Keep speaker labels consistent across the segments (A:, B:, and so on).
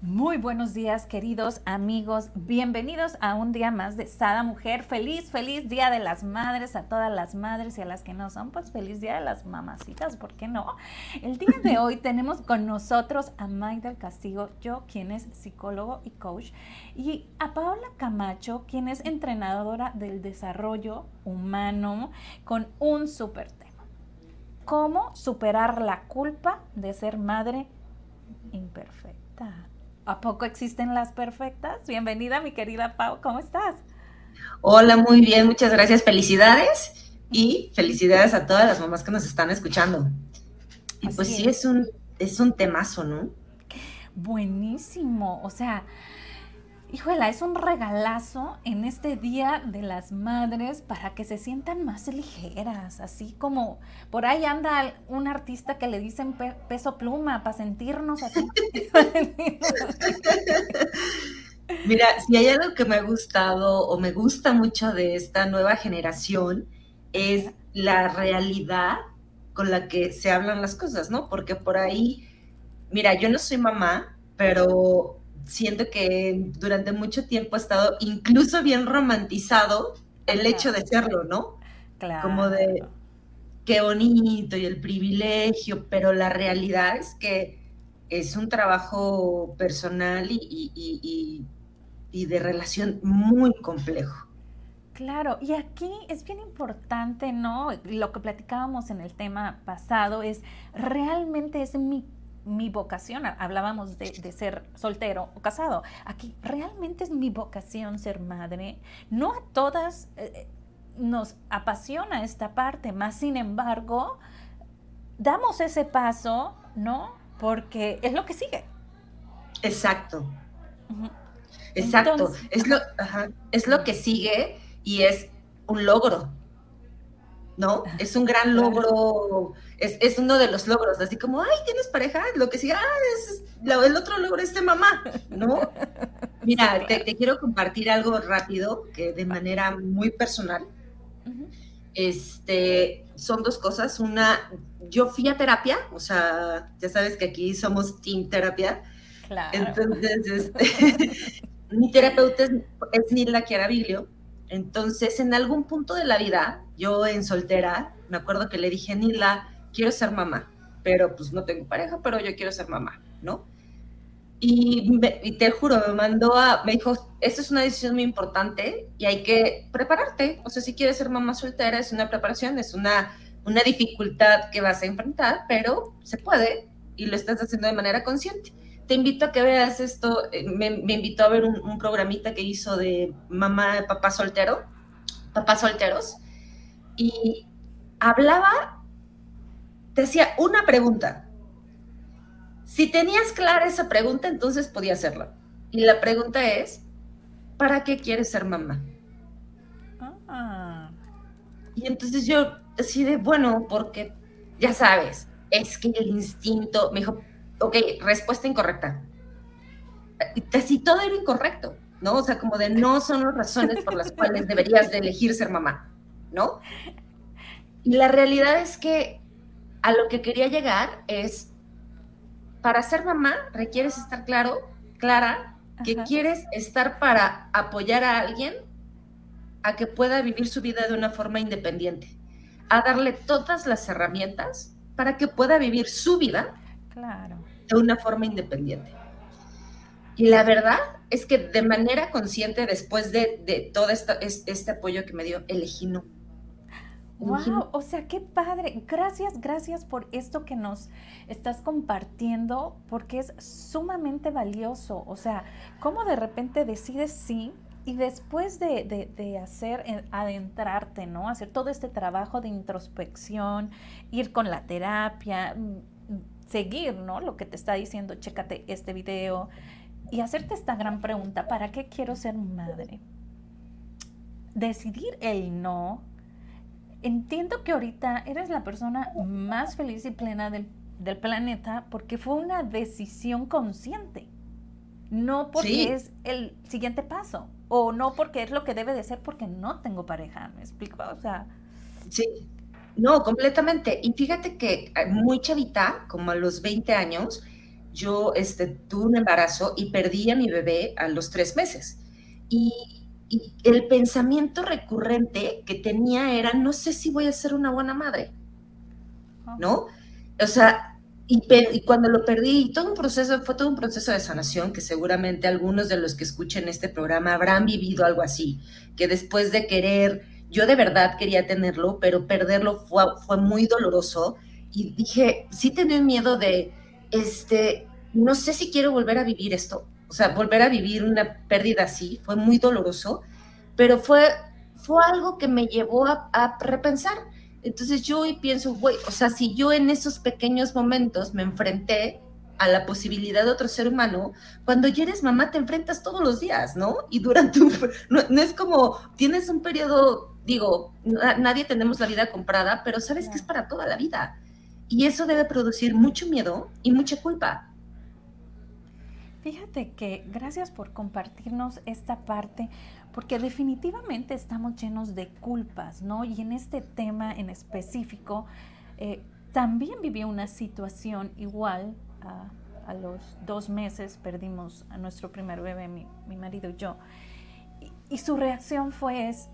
A: Muy buenos días, queridos amigos. Bienvenidos a un día más de Sada Mujer. Feliz, feliz Día de las Madres a todas las madres y a las que no son, pues feliz Día de las mamacitas, ¿por qué no? El día de hoy tenemos con nosotros a Mike del Castigo, yo quien es psicólogo y coach, y a Paola Camacho, quien es entrenadora del desarrollo humano, con un súper tema. ¿Cómo superar la culpa de ser madre imperfecta? ¿A poco existen las perfectas? Bienvenida, mi querida Pau, ¿cómo estás?
B: Hola, muy bien, muchas gracias. Felicidades y felicidades a todas las mamás que nos están escuchando. Y pues sí, es un, es un temazo, ¿no?
A: Buenísimo. O sea, híjola, es un regalazo en este Día de las Madres para que se sientan más ligeras, así como por ahí anda un artista que le dicen peso pluma para sentirnos así.
B: Mira, si hay algo que me ha gustado o me gusta mucho de esta nueva generación es la realidad con la que se hablan las cosas, ¿no? Porque por ahí, mira, yo no soy mamá, pero siento que durante mucho tiempo ha estado incluso bien romantizado el hecho de serlo, ¿no? Claro. Como de qué bonito y el privilegio, pero la realidad es que es un trabajo personal y, y de relación muy complejo.
A: Claro, y aquí es bien importante, ¿no? Lo que platicábamos en el tema pasado es, realmente es mi mi vocación, hablábamos de, ser soltero o casado, aquí realmente es mi vocación ser madre. No a todas eh, nos apasiona esta parte, más sin embargo, damos ese paso, ¿no? Porque es lo que sigue.
B: Exacto. Exacto. es, lo, es lo que sigue y es un logro. ¿No? Es un gran logro, es, uno de los logros, así como, ay, ¿tienes pareja? Lo que sí, ah, es, el otro logro es de mamá, ¿no? Mira, te, quiero compartir algo rápido, que de manera muy personal, este, son dos cosas, una, yo fui a terapia, o sea, ya sabes que aquí somos team terapia, claro. entonces, este, mi terapeuta es, es Nilda Chiaraviglio, entonces, en algún punto de la vida, yo en soltera, me acuerdo que le dije, Nila, quiero ser mamá, pero pues no tengo pareja, pero yo quiero ser mamá, ¿no? Y, te juro, me mandó a, me dijo, esta es una decisión muy importante y hay que prepararte. O sea, si quieres ser mamá soltera, es una preparación, es una, una dificultad que vas a enfrentar, pero se puede y lo estás haciendo de manera consciente te invito a que veas esto. Eh, me, invitó a ver un, programita que hizo de mamá, papá soltero, papás solteros, y hablaba, te hacía una pregunta. Si tenías clara esa pregunta, entonces podía hacerla. Y la pregunta es, ¿para qué quieres ser mamá? Ah. Y entonces yo así de, bueno, porque ya sabes, es que el instinto, me dijo, ok, respuesta incorrecta. Casi todo era incorrecto, ¿no? O sea, como de no son las razones por las cuales deberías de elegir ser mamá, ¿no? Y la realidad es que a lo que quería llegar es, para ser mamá requieres estar claro, clara, que quieres estar para apoyar a alguien a que pueda vivir su vida de una forma independiente, a darle todas las herramientas para que pueda vivir su vida claro de una forma independiente. Y la verdad es que de manera consciente, después de, todo esto, este apoyo que me dio, elegí no.
A: Wow, o sea, qué padre. Gracias, gracias por esto que nos estás compartiendo, porque es sumamente valioso. O sea, cómo de repente decides sí y después de, de, hacer, eh, adentrarte, ¿no? Hacer todo este trabajo de introspección, ir con la terapia, seguir, ¿no? Lo que te está diciendo, chécate este video y hacerte esta gran pregunta, ¿para qué quiero ser madre? Decidir el no entiendo que ahorita eres la persona más feliz y plena del, planeta porque fue una decisión consciente, no porque es el siguiente paso o no porque es lo que debe de ser porque no tengo pareja, ¿me explico? O sea...
B: Sí, no, completamente. Y fíjate que eh, muy chavita, como a los 20 años, yo este, tuve un embarazo y perdí a mi bebé a los tres meses. Y, el pensamiento recurrente que tenía era, no sé si voy a ser una buena madre, ¿no? O sea, y, y, cuando lo perdí, todo un proceso, fue todo un proceso de sanación que seguramente algunos de los que escuchen este programa habrán vivido algo así, que después de querer, yo de verdad quería tenerlo, pero perderlo fue, fue muy doloroso y dije, sí tenía miedo de, este, no sé si quiero volver a vivir esto, o sea, volver a vivir una pérdida así, fue muy doloroso, pero fue, fue algo que me llevó a, repensar. Entonces yo hoy pienso, güey, o sea, si yo en esos pequeños momentos me enfrenté a la posibilidad de otro ser humano, cuando ya eres mamá te enfrentas todos los días, ¿no? Y durante un, no, no es como, tienes un periodo, digo, nadie tenemos la vida comprada, pero sabes que es para toda la vida. Y eso debe producir mucho miedo y mucha culpa.
A: Fíjate que gracias por compartirnos esta parte, porque definitivamente estamos llenos de culpas, ¿no? Y en este tema en específico, eh, también viví una situación igual. a los dos meses perdimos a nuestro primer bebé, mi, marido y yo. Y, y, su reacción fue es,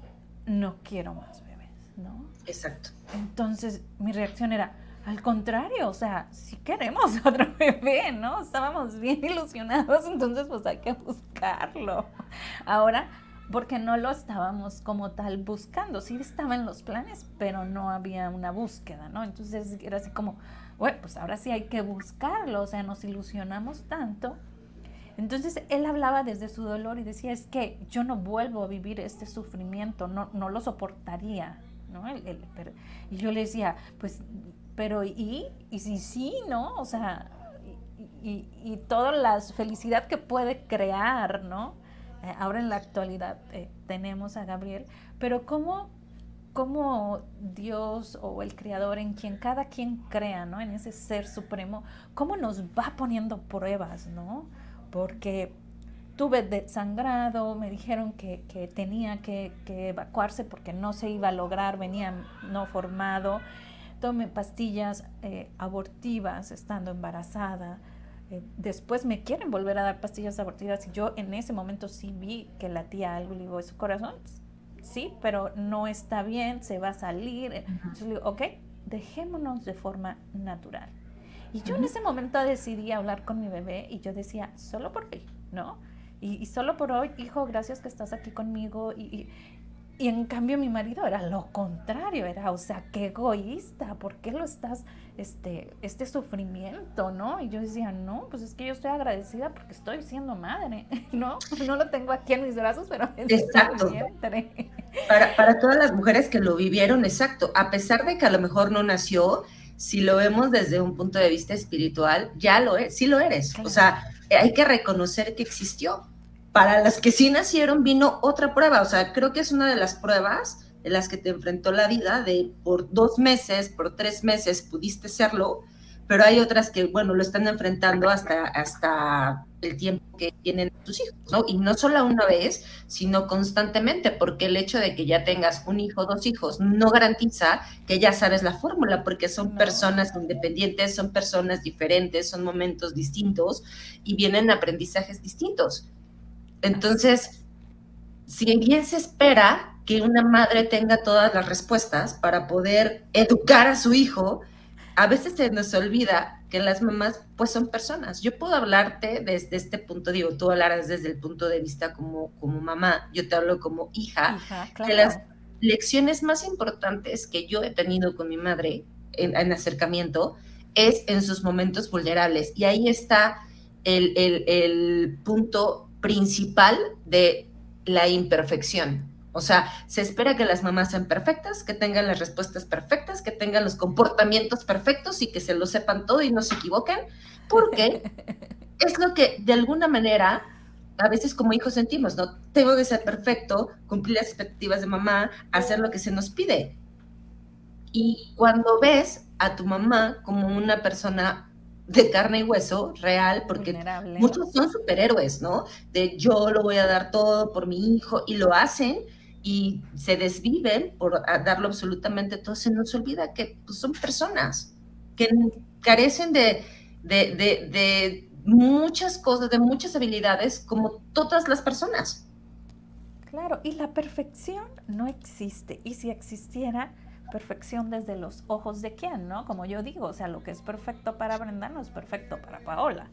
A: no quiero más bebés, ¿no?
B: Exacto.
A: Entonces mi reacción era, al contrario, o sea, si queremos otro bebé, ¿no? Estábamos bien ilusionados, entonces pues hay que buscarlo. Ahora, porque no lo estábamos como tal buscando, sí estaba en los planes, pero no había una búsqueda, ¿no? Entonces era así como, bueno, pues ahora sí hay que buscarlo, o sea, nos ilusionamos tanto. Entonces él hablaba desde su dolor y decía, es que yo no vuelvo a vivir este sufrimiento, no, no lo soportaría, ¿no? y yo le decía, pues pero ¿y? ¿Y si sí, no? O sea, y, y, toda la felicidad que puede crear, ¿no? Eh, ahora en la actualidad eh, tenemos a Gabriel, pero ¿cómo, cómo Dios o el Creador en quien cada quien crea, ¿no? En ese ser supremo, ¿cómo nos va poniendo pruebas, ¿no? Porque tuve desangrado, me dijeron que, que tenía que, que, evacuarse porque no se iba a lograr, venía no formado tome pastillas eh, abortivas estando embarazada. Eh, después me quieren volver a dar pastillas abortivas y yo en ese momento sí vi que latía algo. Le digo, ¿es su corazón? Sí, pero no está bien, se va a salir. Entonces le digo, ok, dejémonos de forma natural. Y yo en ese momento decidí hablar con mi bebé y yo decía, solo por hoy, ¿no? Y, solo por hoy, hijo, gracias que estás aquí conmigo. y, y en cambio mi marido era lo contrario, era, o sea, qué egoísta, ¿por qué lo estás, este, este sufrimiento, ¿no? Y yo decía, no, pues es que yo estoy agradecida porque estoy siendo madre, ¿no? No lo tengo aquí en mis brazos, pero es
B: exacto. Para, para todas las mujeres que lo vivieron, exacto, a pesar de que a lo mejor no nació, si lo vemos desde un punto de vista espiritual, ya lo es, sí lo eres. O sea, hay que reconocer que existió. Para las que sí nacieron vino otra prueba, o sea, creo que es una de las pruebas en las que te enfrentó la vida, de por dos meses, por tres meses pudiste serlo, pero hay otras que, bueno, lo están enfrentando hasta, hasta el tiempo que tienen tus hijos, ¿no? Y no solo una vez, sino constantemente, porque el hecho de que ya tengas un hijo, dos hijos, no garantiza que ya sabes la fórmula, porque son personas independientes, son personas diferentes, son momentos distintos y vienen aprendizajes distintos. Entonces, si bien se espera que una madre tenga todas las respuestas para poder educar a su hijo, a veces se nos olvida que las mamás pues son personas. Yo puedo hablarte desde este punto, digo, tú hablarás desde el punto de vista como, como mamá, yo te hablo como hija, que las lecciones más importantes que yo he tenido con mi madre en, acercamiento es en sus momentos vulnerables. Y ahí está el, el, el punto principal de la imperfección. O sea, se espera que las mamás sean perfectas, que tengan las respuestas perfectas, que tengan los comportamientos perfectos y que se lo sepan todo y no se equivoquen, porque es lo que de alguna manera a veces como hijos sentimos, ¿no? Tengo que ser perfecto, cumplir las expectativas de mamá, hacer lo que se nos pide. Y cuando ves a tu mamá como una persona de carne y hueso real, porque muchos son superhéroes, ¿no? De yo lo voy a dar todo por mi hijo y lo hacen y se desviven por darlo absolutamente todo, se nos olvida que pues, son personas que carecen de, de, de muchas cosas, de muchas habilidades, como todas las personas.
A: Claro, y la perfección no existe. Y si existiera, perfección desde los ojos de quién, ¿no? Como yo digo, o sea, lo que es perfecto para Brenda no es perfecto para Paola.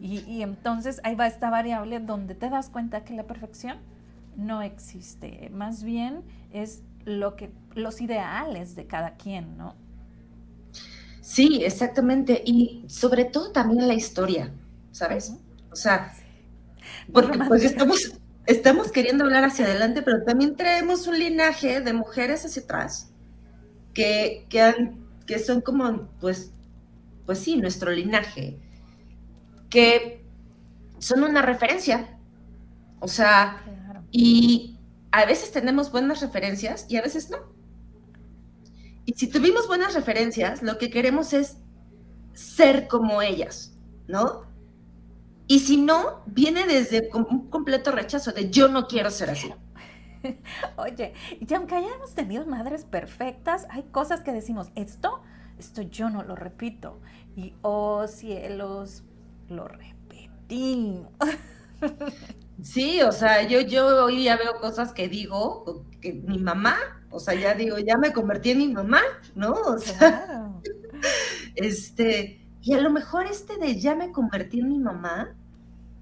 A: y, entonces ahí va esta variable donde te das cuenta que la perfección no existe. Más bien es lo que, los ideales de cada quien, ¿no?
B: Sí, exactamente. Y sobre todo también la historia, ¿sabes? O sea, porque pues estamos, estamos queriendo hablar hacia adelante, pero también traemos un linaje de mujeres hacia atrás que, que, son como, pues, pues sí, nuestro linaje, que son una referencia. O sea, y a veces tenemos buenas referencias y a veces no. Y si tuvimos buenas referencias, lo que queremos es ser como ellas, ¿no? Y si no, viene desde un completo rechazo de yo no quiero ser así.
A: Oye, y aunque hayamos tenido madres perfectas, hay cosas que decimos, esto, esto yo no lo repito. Y oh cielos, lo repetimos.
B: Sí, o sea, yo, yo hoy ya veo cosas que digo, que mi mamá, o sea, ya digo, ya me convertí en mi mamá, ¿no? O sea, este, y a lo mejor este de ya me convertí en mi mamá,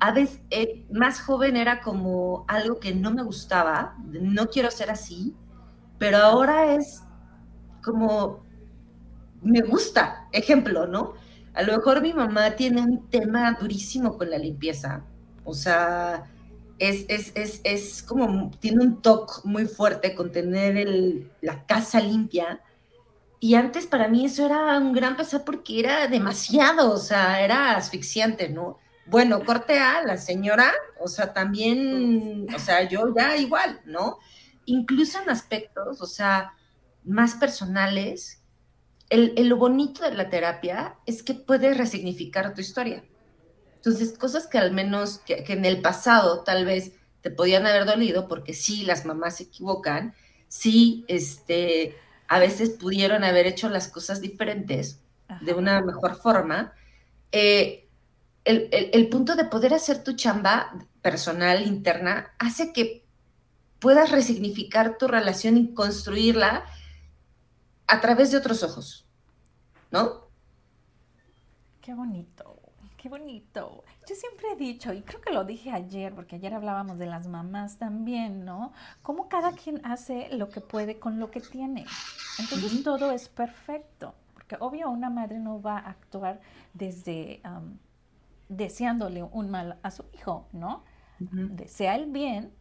B: a veces eh, más joven era como algo que no me gustaba, no quiero ser así, pero ahora es como, me gusta, ejemplo, ¿no? A lo mejor mi mamá tiene un tema durísimo con la limpieza, o sea, es, es, como, tiene un toque muy fuerte con tener la casa limpia. Y antes para mí eso era un gran pesar porque era demasiado, o sea, era asfixiante, ¿no? Bueno, corte a la señora, o sea, también, o sea, yo ya igual, ¿no? Incluso en aspectos, o sea, más personales, el, lo bonito de la terapia es que puede resignificar tu historia. Entonces, cosas que al menos, que, que en el pasado tal vez te podían haber dolido, porque sí, las mamás se equivocan, sí, este, a veces pudieron haber hecho las cosas diferentes, de una mejor forma, eh, el, punto de poder hacer tu chamba personal, interna, hace que puedas resignificar tu relación y construirla a través de otros ojos, ¿no?
A: Qué bonito, qué bonito. Yo siempre he dicho, y creo que lo dije ayer, porque ayer hablábamos de las mamás también, ¿no? Cómo cada quien hace lo que puede con lo que tiene. Entonces todo es perfecto, porque obvio una madre no va a actuar desde deseándole un mal a su hijo, ¿no? Desea el bien,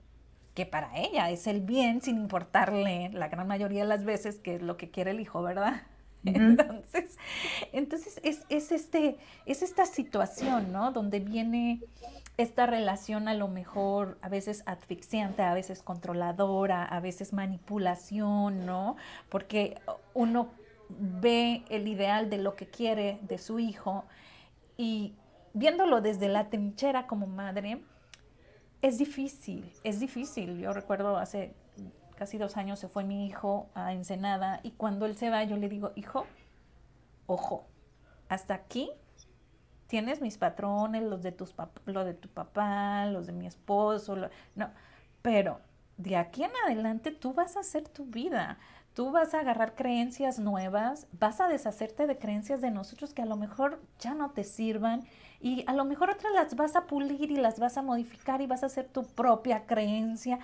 A: que para ella es el bien sin importarle la gran mayoría de las veces que es lo que quiere el hijo, ¿verdad? Entonces, entonces es, es, este, es esta situación, ¿no? Donde viene esta relación a lo mejor a veces asfixiante, a veces controladora, a veces manipulación, ¿no? Porque uno ve el ideal de lo que quiere de su hijo y viéndolo desde la trinchera como madre, es difícil, es difícil. Yo recuerdo hace casi dos años se fue mi hijo a Ensenada y cuando él se va yo le digo, hijo, ojo, hasta aquí tienes mis patrones, los de, tus lo de tu papá, los de mi esposo, no, pero de aquí en adelante tú vas a hacer tu vida, tú vas a agarrar creencias nuevas, vas a deshacerte de creencias de nosotros que a lo mejor ya no te sirvan y a lo mejor otras las vas a pulir y las vas a modificar y vas a hacer tu propia creencia,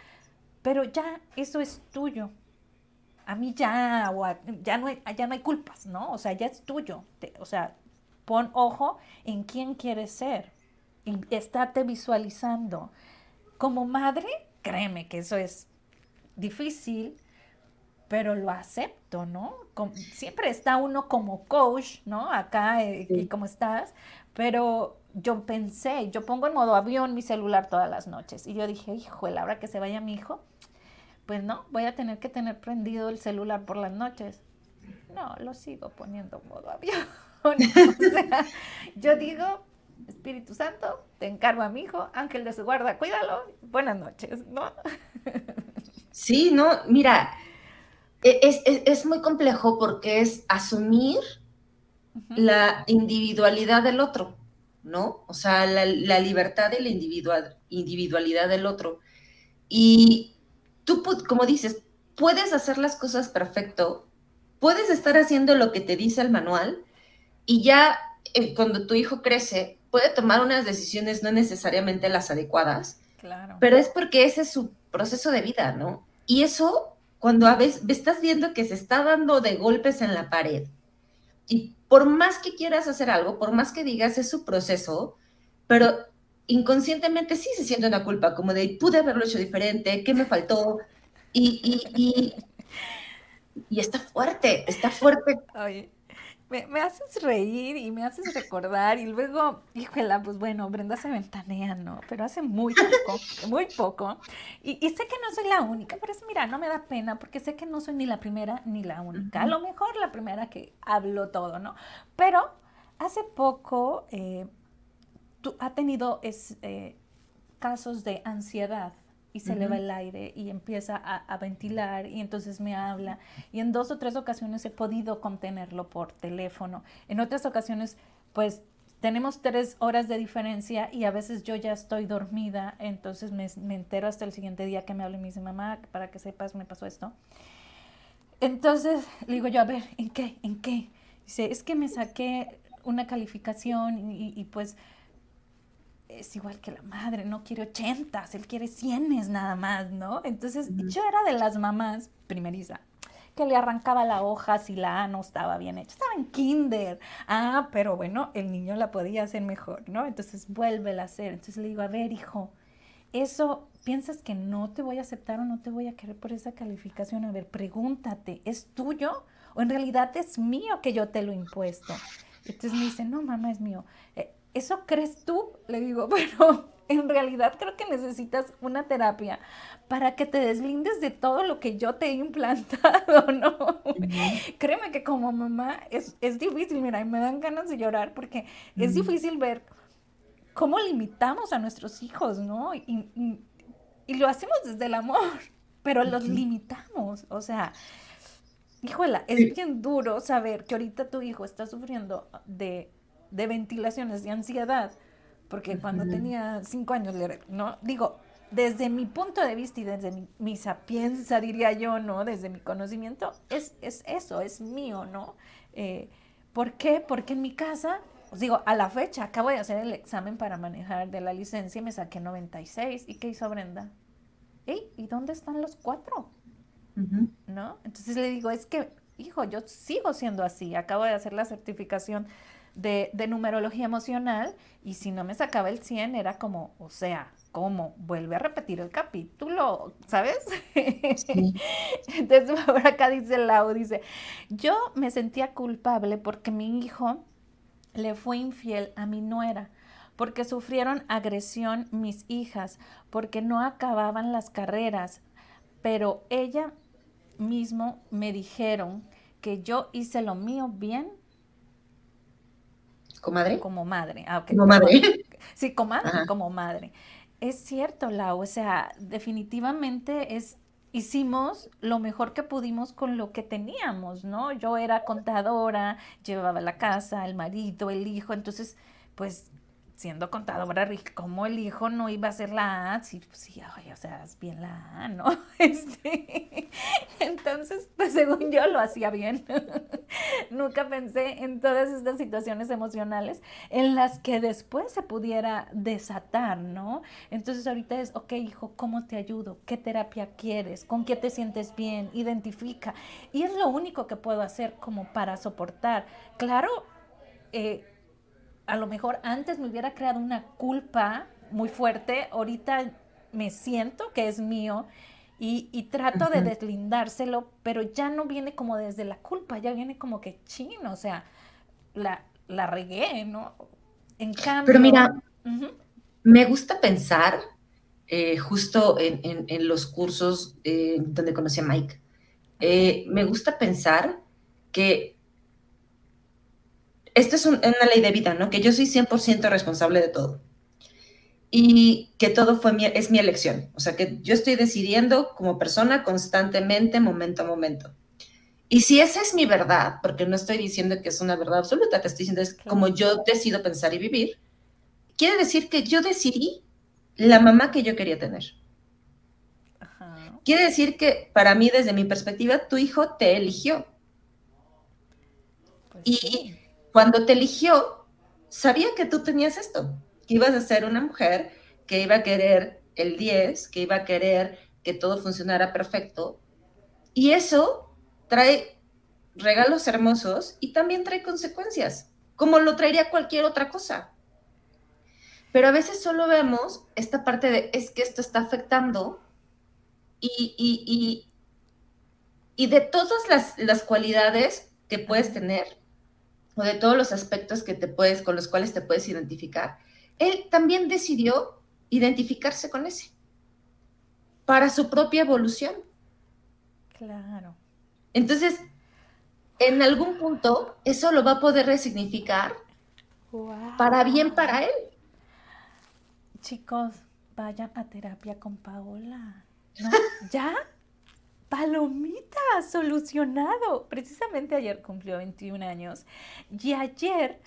A: pero ya eso es tuyo. A mí ya, ya, no hay, ya no hay culpas, ¿no? O sea, ya es tuyo. o sea, pon ojo en quién quieres ser y estate visualizando. Como madre, créeme que eso es difícil, pero lo acepto, ¿no? siempre está uno como coach, ¿no? Acá, eh, y como estás, pero yo pensé, yo pongo en modo avión mi celular todas las noches. Y yo dije, hijo, la hora que se vaya mi hijo, pues no, voy a tener que tener prendido el celular por las noches. no, lo sigo poniendo modo avión. o sea, yo digo, Espíritu Santo, te encargo a mi hijo, ángel de su guarda, cuídalo, buenas noches, ¿no?
B: sí, no, mira, e, es, muy complejo porque es asumir la individualidad del otro, ¿no? O sea, la, libertad de la individual, individualidad del otro. Y tú, como dices, puedes hacer las cosas perfecto, puedes estar haciendo lo que te dice el manual y ya eh, cuando tu hijo crece, puede tomar unas decisiones no necesariamente las adecuadas, claro. pero es porque ese es su proceso de vida, ¿no? Y eso, cuando a veces estás viendo que se está dando de golpes en la pared, y por más que quieras hacer algo, por más que digas es su proceso, pero inconscientemente sí se siente una culpa, como de pude haberlo hecho diferente, ¿qué me faltó? Y, y, y, y está fuerte, está fuerte
A: me, haces reír y me haces recordar y luego, híjole, pues bueno, Brenda se ventanea, ¿no? Pero hace muy poco, muy poco. Y, sé que no soy la única, pero es, mira, no me da pena porque sé que no soy ni la primera ni la única. A lo mejor la primera que hablo todo, ¿no? Pero hace poco eh, tú, ha tenido es, eh, casos de ansiedad y se le va el aire y empieza a, ventilar y entonces me habla. Y en dos o tres ocasiones he podido contenerlo por teléfono. En otras ocasiones, pues tenemos tres horas de diferencia y a veces yo ya estoy dormida, entonces me, me entero hasta el siguiente día que me habla y me dice, mamá, para que sepas, me pasó esto. Entonces le digo yo, a ver, ¿en qué? ¿En qué? Dice, es que me saqué una calificación y pues es igual que la madre, no quiere ochentas, él quiere cienes nada más, ¿no? Entonces yo era de las mamás primeriza que le arrancaba la hoja si la A no estaba bien hecha. Estaba en kinder. Ah, pero bueno, el niño la podía hacer mejor, ¿no? Entonces vuelve a hacer. Entonces le digo, a ver, hijo, eso, ¿piensas que no te voy a aceptar o no te voy a querer por esa calificación? A ver, pregúntate, ¿es tuyo o en realidad es mío que yo te lo impuesto? Entonces me dice, no, mamá, es mío. Eh, ¿eso crees tú? Le digo, pero en realidad creo que necesitas una terapia para que te deslindes de todo lo que yo te he implantado, ¿no? Créeme que como mamá es, difícil, mira, y me dan ganas de llorar porque es difícil ver cómo limitamos a nuestros hijos, ¿no? Y, lo hacemos desde el amor, pero los limitamos, o sea... Híjola, es bien duro saber que ahorita tu hijo está sufriendo de de ventilaciones de ansiedad, porque cuando tenía cinco años, ¿no? Digo, desde mi punto de vista y desde mi, sapiencia, diría yo, ¿no? Desde mi conocimiento, es, es eso, es mío, ¿no? Eh, ¿Por qué? Porque en mi casa, os digo, a la fecha, acabo de hacer el examen para manejar de la licencia y me saqué 96. ¿Y qué hizo Brenda? ¿Y dónde están los cuatro? ¿No? Entonces le digo, es que, hijo, yo sigo siendo así. Acabo de hacer la certificación de, numerología emocional y si no me sacaba el 100 era como, o sea, ¿cómo? Vuelve a repetir el capítulo, ¿sabes? Entonces, ahora acá dice Lau, dice, yo me sentía culpable porque mi hijo le fue infiel a mi nuera porque sufrieron agresión mis hijas, porque no acababan las carreras, pero ella mismo me dijeron que yo hice lo mío bien
B: ¿Comadre?
A: Como madre. Ah,
B: Como madre.
A: Sí, comadre, como madre. Es cierto, Lau, o sea, definitivamente es, hicimos lo mejor que pudimos con lo que teníamos, ¿no? Yo era contadora, llevaba la casa, el marido, el hijo, entonces, pues siendo contadora, ¿cómo el hijo no iba a ser la A? Sí, pues sí, o sea, es bien la A, ¿no? Este, entonces, pues según yo lo hacía bien. Nunca pensé en todas estas situaciones emocionales en las que después se pudiera desatar, ¿no? Entonces ahorita es, ok, hijo, ¿cómo te ayudo? ¿Qué terapia quieres? ¿Con qué te sientes bien? Identifica. Y es lo único que puedo hacer como para soportar. Claro, eh, a lo mejor antes me hubiera creado una culpa muy fuerte, ahorita me siento que es mío y, trato de deslindárselo, pero ya no viene como desde la culpa, ya viene como que chino, o sea, la, la regué, ¿no?
B: En cambio... Pero mira, me gusta pensar, eh, justo en, los cursos eh, donde conocí a Mike, eh, me gusta pensar que esto es una ley de vida, ¿no? Que yo soy 100% responsable de todo. Y que todo fue mi, es mi elección. O sea, que yo estoy decidiendo como persona constantemente, momento a momento. Y si esa es mi verdad, porque no estoy diciendo que es una verdad absoluta, te estoy diciendo es como yo decido pensar y vivir, quiere decir que yo decidí la mamá que yo quería tener. Quiere decir que para mí, desde mi perspectiva, tu hijo te eligió. Pues y cuando te eligió, sabía que tú tenías esto, que ibas a ser una mujer que iba a querer el 10, que iba a querer que todo funcionara perfecto. Y eso trae regalos hermosos y también trae consecuencias, como lo traería cualquier otra cosa. Pero a veces solo vemos esta parte de es que esto está afectando y, y, y, de todas las, las, cualidades que puedes tener o de todos los aspectos que te puedes, con los cuales te puedes identificar, él también decidió identificarse con ese para su propia evolución.
A: Claro.
B: Entonces, en algún punto, eso lo va a poder resignificar para bien para él.
A: Chicos, vayan a terapia con Paola. ¿Ya? Palomita, solucionado. Precisamente ayer cumplió 21 años y ayer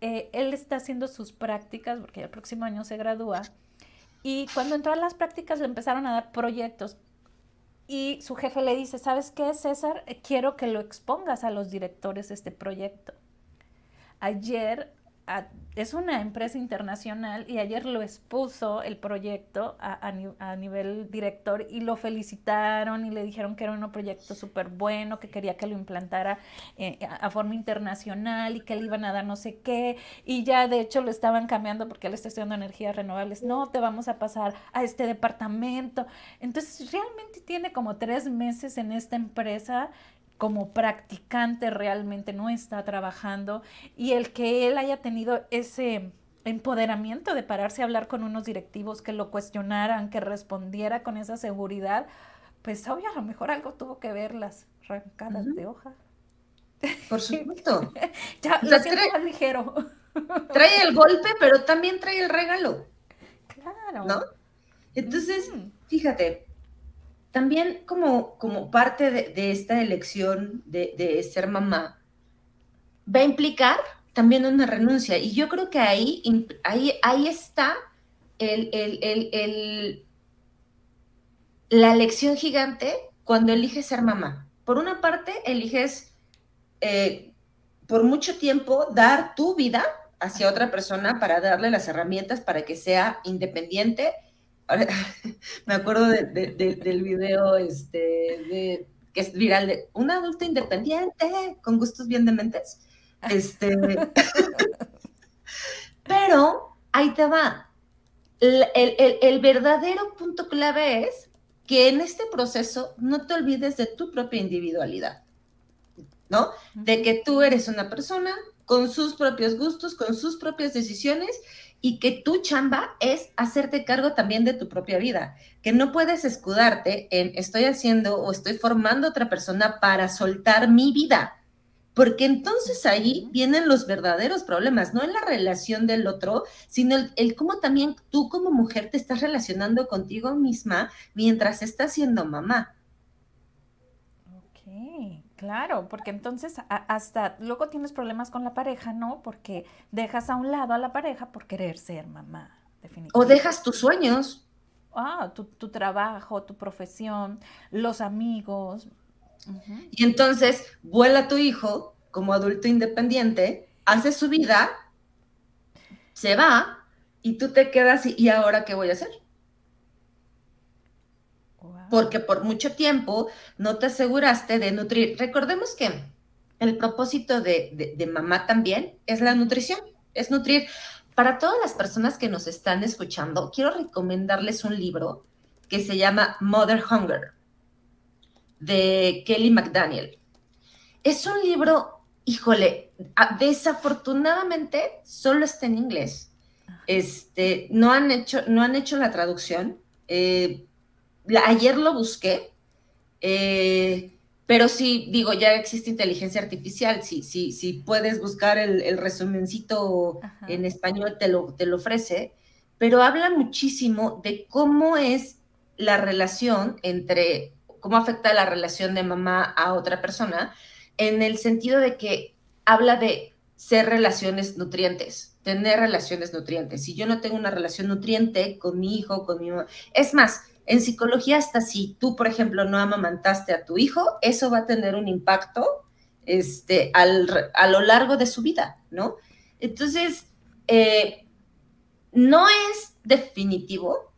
A: eh, él está haciendo sus prácticas porque el próximo año se gradúa y cuando entró a las prácticas le empezaron a dar proyectos y su jefe le dice, ¿sabes qué, César? Quiero que lo expongas a los directores este proyecto. Ayer es una empresa internacional y ayer lo expuso el proyecto a, nivel director y lo felicitaron y le dijeron que era un proyecto súper bueno, que quería que lo implantara eh, a, forma internacional y que le iban a dar no sé qué. Y ya de hecho lo estaban cambiando porque él está estudiando energías renovables. No, te vamos a pasar a este departamento. Entonces realmente tiene como tres meses en esta empresa como practicante realmente no está trabajando y el que él haya tenido ese empoderamiento de pararse a hablar con unos directivos que lo cuestionaran, que respondiera con esa seguridad, pues obvio a lo mejor algo tuvo que ver las arrancadas de hoja.
B: Por supuesto.
A: ya, lo siento más ligero.
B: trae el golpe, pero también trae el regalo.
A: Claro.
B: ¿No? Entonces, fíjate, también como, como parte de, esta elección de, ser mamá, va a implicar también una renuncia. Y yo creo que ahí, ahí, ahí está el, la elección gigante cuando eliges ser mamá. Por una parte, eliges eh, por mucho tiempo dar tu vida hacia otra persona para darle las herramientas para que sea independiente me acuerdo del video este, que es viral de un adulto independiente con gustos bien dementes. Este, pero ahí te va. El, verdadero punto clave es que en este proceso no te olvides de tu propia individualidad, ¿no? De que tú eres una persona con sus propios gustos, con sus propias decisiones y que tu chamba es hacerte cargo también de tu propia vida, que no puedes escudarte en estoy haciendo o estoy formando otra persona para soltar mi vida, porque entonces ahí vienen los verdaderos problemas, no en la relación del otro, sino el, cómo también tú como mujer te estás relacionando contigo misma mientras estás siendo mamá.
A: Ok. Claro, porque entonces hasta luego tienes problemas con la pareja, ¿no? Porque dejas a un lado a la pareja por querer ser mamá,
B: definitivamente. O dejas tus sueños.
A: Ah, tu, trabajo, tu profesión, los amigos.
B: Y entonces vuela tu hijo como adulto independiente, hace su vida, se va y tú te quedas y, ¿y ahora qué voy a hacer? Porque por mucho tiempo no te aseguraste de nutrir. Recordemos que el propósito de, mamá también es la nutrición, es nutrir. Para todas las personas que nos están escuchando, quiero recomendarles un libro que se llama Mother Hunger, de Kelly McDaniel. Es un libro, híjole, desafortunadamente solo está en inglés. Este, no han hecho, no han hecho la traducción. Eh, ayer lo busqué, eh, pero sí, digo, ya existe inteligencia artificial, si, sí, sí, puedes buscar el, el resumencito en español, te lo, te lo ofrece, pero habla muchísimo de cómo es la relación entre, cómo afecta la relación de mamá a otra persona, en el sentido de que habla de ser relaciones nutrientes, tener relaciones nutrientes. Si yo no tengo una relación nutriente con mi hijo, con mi mamá, es más, en psicología, hasta si tú, por ejemplo, no amamantaste a tu hijo, eso va a tener un impacto este, a lo largo de su vida, ¿no? Entonces, eh, no es definitivo,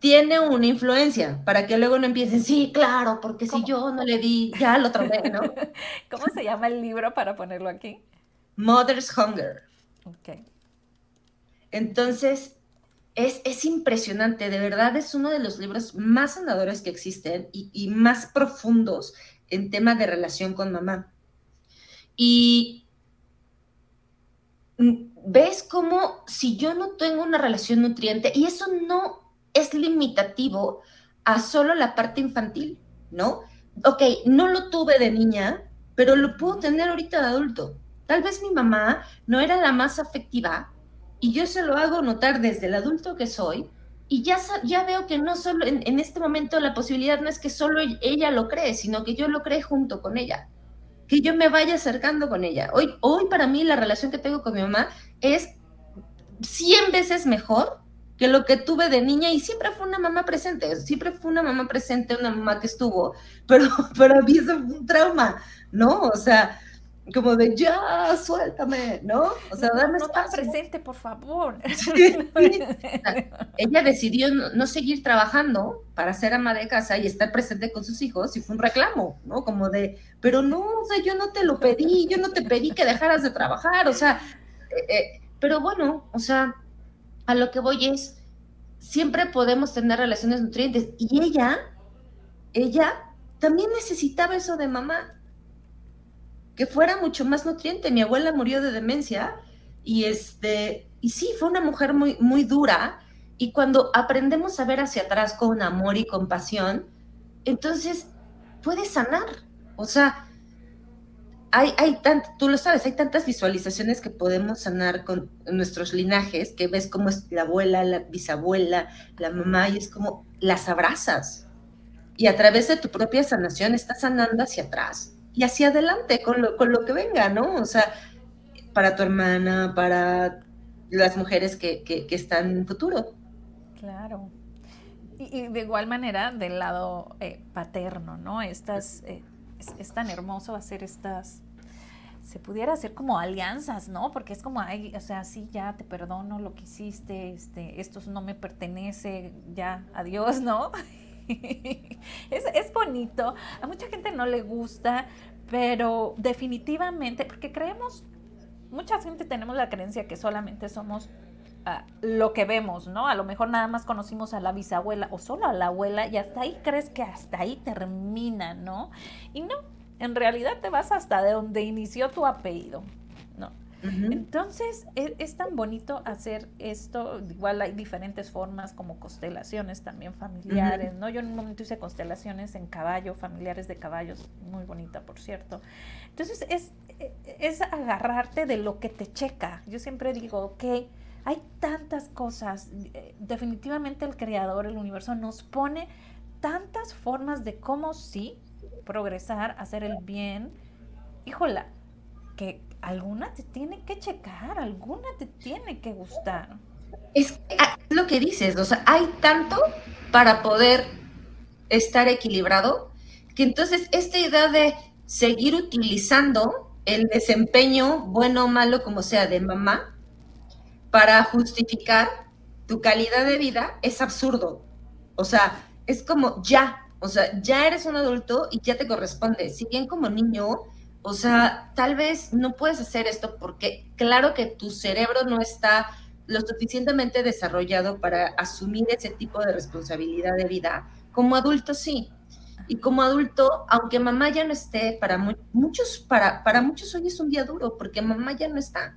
B: tiene una influencia para que luego no empiecen, sí, claro, porque si yo no le di, ya lo traumé, ¿no?
A: ¿Cómo se llama el libro para ponerlo aquí?
B: Mother's Hunger.
A: Ok.
B: Entonces, es, impresionante, de verdad es uno de los libros más sanadores que existen y, más profundos en tema de relación con mamá. Y ves cómo si yo no tengo una relación nutriente, y eso no es limitativo a solo la parte infantil, ¿no? Ok, no lo tuve de niña, pero lo puedo tener ahorita de adulto. Tal vez mi mamá no era la más afectiva, y yo se lo hago notar desde el adulto que soy y ya, ya veo que no solo en, este momento la posibilidad no es que solo ella lo cree, sino que yo lo cree junto con ella, que yo me vaya acercando con ella. Hoy, hoy para mí la relación que tengo con mi mamá es 100 veces mejor que lo que tuve de niña y siempre fue una mamá presente, siempre fue una mamá presente, una mamá que estuvo, pero para mí fue un trauma, ¿no? O sea, como de ya, suéltame, ¿no?
A: O sea, dame no, no presente, por favor.
B: Ella decidió no, seguir trabajando para ser ama de casa y estar presente con sus hijos y fue un reclamo, ¿no? Como de, pero no, o sea, yo no te lo pedí, yo no te pedí que dejaras de trabajar, o sea, eh, eh, pero bueno, o sea, a lo que voy es, siempre podemos tener relaciones nutrientes y ella, ella también necesitaba eso de mamá que fuera mucho más nutriente. Mi abuela murió de demencia y este, y sí, fue una mujer muy, muy dura. Y cuando aprendemos a ver hacia atrás con amor y compasión, entonces puede sanar. O sea, hay, hay tú lo sabes, hay tantas visualizaciones que podemos sanar con nuestros linajes, que ves cómo es la abuela, la bisabuela, la mamá, y es como las abrazas. Y a través de tu propia sanación estás sanando hacia atrás y hacia adelante con lo, con lo que venga, ¿no? O sea, para tu hermana, para las mujeres que, están en futuro.
A: Claro. Y, de igual manera del lado eh, paterno, ¿no? Estas, eh, es, tan hermoso hacer estas, se pudiera hacer como alianzas, ¿no? Porque es como, ay, o sea, sí, ya te perdono lo que hiciste, este, esto no me pertenece, ya, adiós, ¿no? es, es, bonito, a mucha gente no le gusta, pero definitivamente, porque creemos, mucha gente tenemos la creencia que solamente somos ah, lo que vemos, ¿no? A lo mejor nada más conocimos a la bisabuela o solo a la abuela y hasta ahí crees que hasta ahí termina, ¿no? Y no, en realidad te vas hasta de donde inició tu apellido, entonces, e, es, tan bonito hacer esto. Igual hay diferentes formas, como constelaciones también familiares, ¿no? Yo en un momento hice constelaciones en caballo, familiares de caballos, muy bonita, por cierto. Entonces, es, e, es agarrarte de lo que te checa. Yo siempre digo, ok, hay tantas cosas. Eh, definitivamente el creador, el universo, nos pone tantas formas de cómo sí progresar, hacer el bien. Híjola, que alguna te tiene que checar, alguna te tiene que gustar.
B: Es, lo que dices, o sea, hay tanto para poder estar equilibrado que entonces esta idea de seguir utilizando el desempeño, bueno o malo como sea, de mamá para justificar tu calidad de vida es absurdo. O sea, es como ya, o sea, ya eres un adulto y ya te corresponde. Si bien como niño o sea, tal vez no puedes hacer esto porque claro que tu cerebro no está lo suficientemente desarrollado para asumir ese tipo de responsabilidad de vida. Como adulto sí. Y como adulto, aunque mamá ya no esté, para muchos, para, para muchos hoy es un día duro porque mamá ya no está.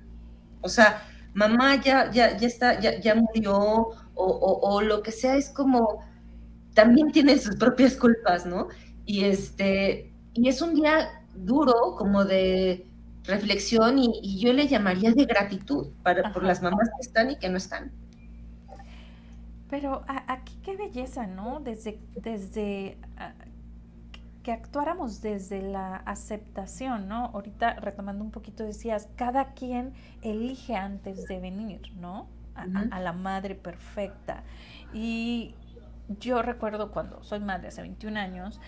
B: O sea, mamá ya, ya, ya está, ya, ya murió, o, o, lo que sea, es como también tiene sus propias culpas, ¿no? Y este, y es un día duro, como de reflexión, y, yo le llamaría de gratitud para, por las mamás que están y que no están.
A: Pero aquí qué belleza, ¿no? Desde, desde ah, que actuáramos desde la aceptación, ¿no? Ahorita retomando un poquito decías, cada quien elige antes de venir, ¿no? A, la madre perfecta. Y yo recuerdo cuando soy madre hace 21 años,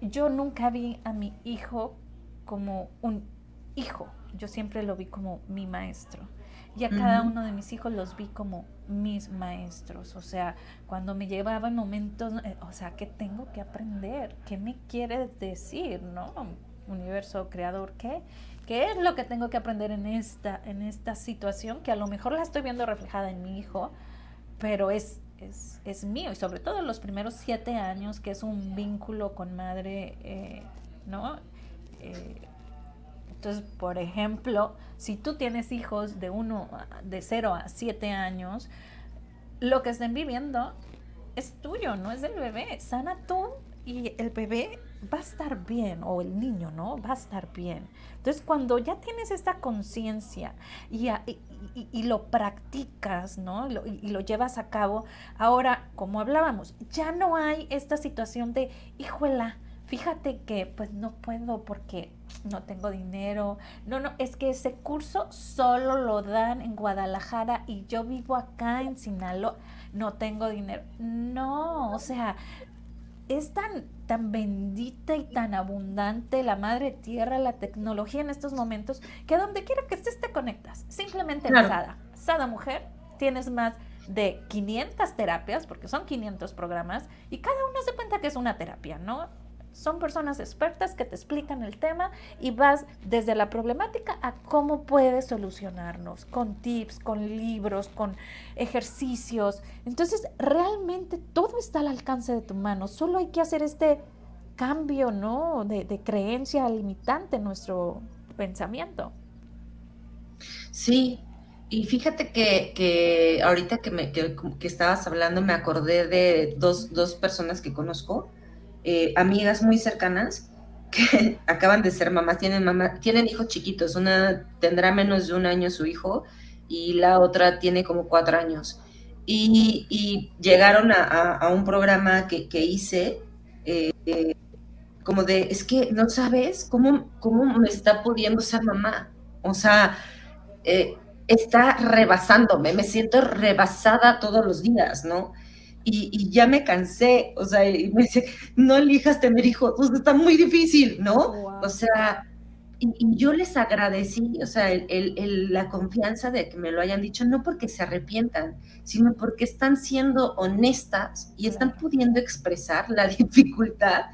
A: yo nunca vi a mi hijo como un hijo, yo siempre lo vi como mi maestro. Y a cada uno de mis hijos los vi como mis maestros. O sea, cuando me llevaba en momentos, eh, o sea, ¿qué tengo que aprender? ¿Qué me quiere decir, no? Universo creador, ¿qué? ¿Qué es lo que tengo que aprender en esta, en esta situación? Que a lo mejor la estoy viendo reflejada en mi hijo, pero es, es, mío. Y sobre todo en los primeros siete años, que es un vínculo con madre, eh, ¿no? Eh, entonces, por ejemplo, si tú tienes hijos de uno, de 0 a 7 años, lo que estén viviendo es tuyo, no es del bebé. Sana tú y el bebé va a estar bien, o el niño, ¿no? Va a estar bien. Entonces, cuando ya tienes esta conciencia y, y, lo practicas, ¿no? y, lo llevas a cabo, ahora, como hablábamos, ya no hay esta situación de, híjola, fíjate que pues no puedo porque no tengo dinero. No, no, es que ese curso solo lo dan en Guadalajara y yo vivo acá en Sinaloa, no tengo dinero. No, o sea, es tan, tan bendita y tan abundante la madre tierra, la tecnología en estos momentos, que donde quiera que estés te conectas. Simplemente Sada. Sada Mujer, tienes más de 500 terapias, porque son 500 programas, y cada uno se cuenta que es una terapia, ¿no? Son personas expertas que te explican el tema y vas desde la problemática a cómo puedes solucionarnos, con tips, con libros, con ejercicios. Entonces, realmente todo está al alcance de tu mano. Solo hay que hacer este cambio, ¿no? De, creencia limitante en nuestro pensamiento.
B: Sí, y fíjate que, ahorita que, me, que, estabas hablando me acordé de dos, dos personas que conozco eh, amigas muy cercanas que acaban de ser mamás, tienen, mamá, tienen hijos chiquitos, una tendrá menos de un año su hijo y la otra tiene como cuatro años. Y, llegaron a, un programa que, hice, eh, como de, es que no sabes cómo, cómo me está pudiendo ser mamá. O sea, eh, está rebasándome, me siento rebasada todos los días, ¿no? Y, ya me cansé, o sea, y me dice, no elijas tener hijos, pues está muy difícil, ¿no? O sea, y, yo les agradecí, o sea, el, la confianza de que me lo hayan dicho, no porque se arrepientan, sino porque están siendo honestas y están pudiendo expresar la dificultad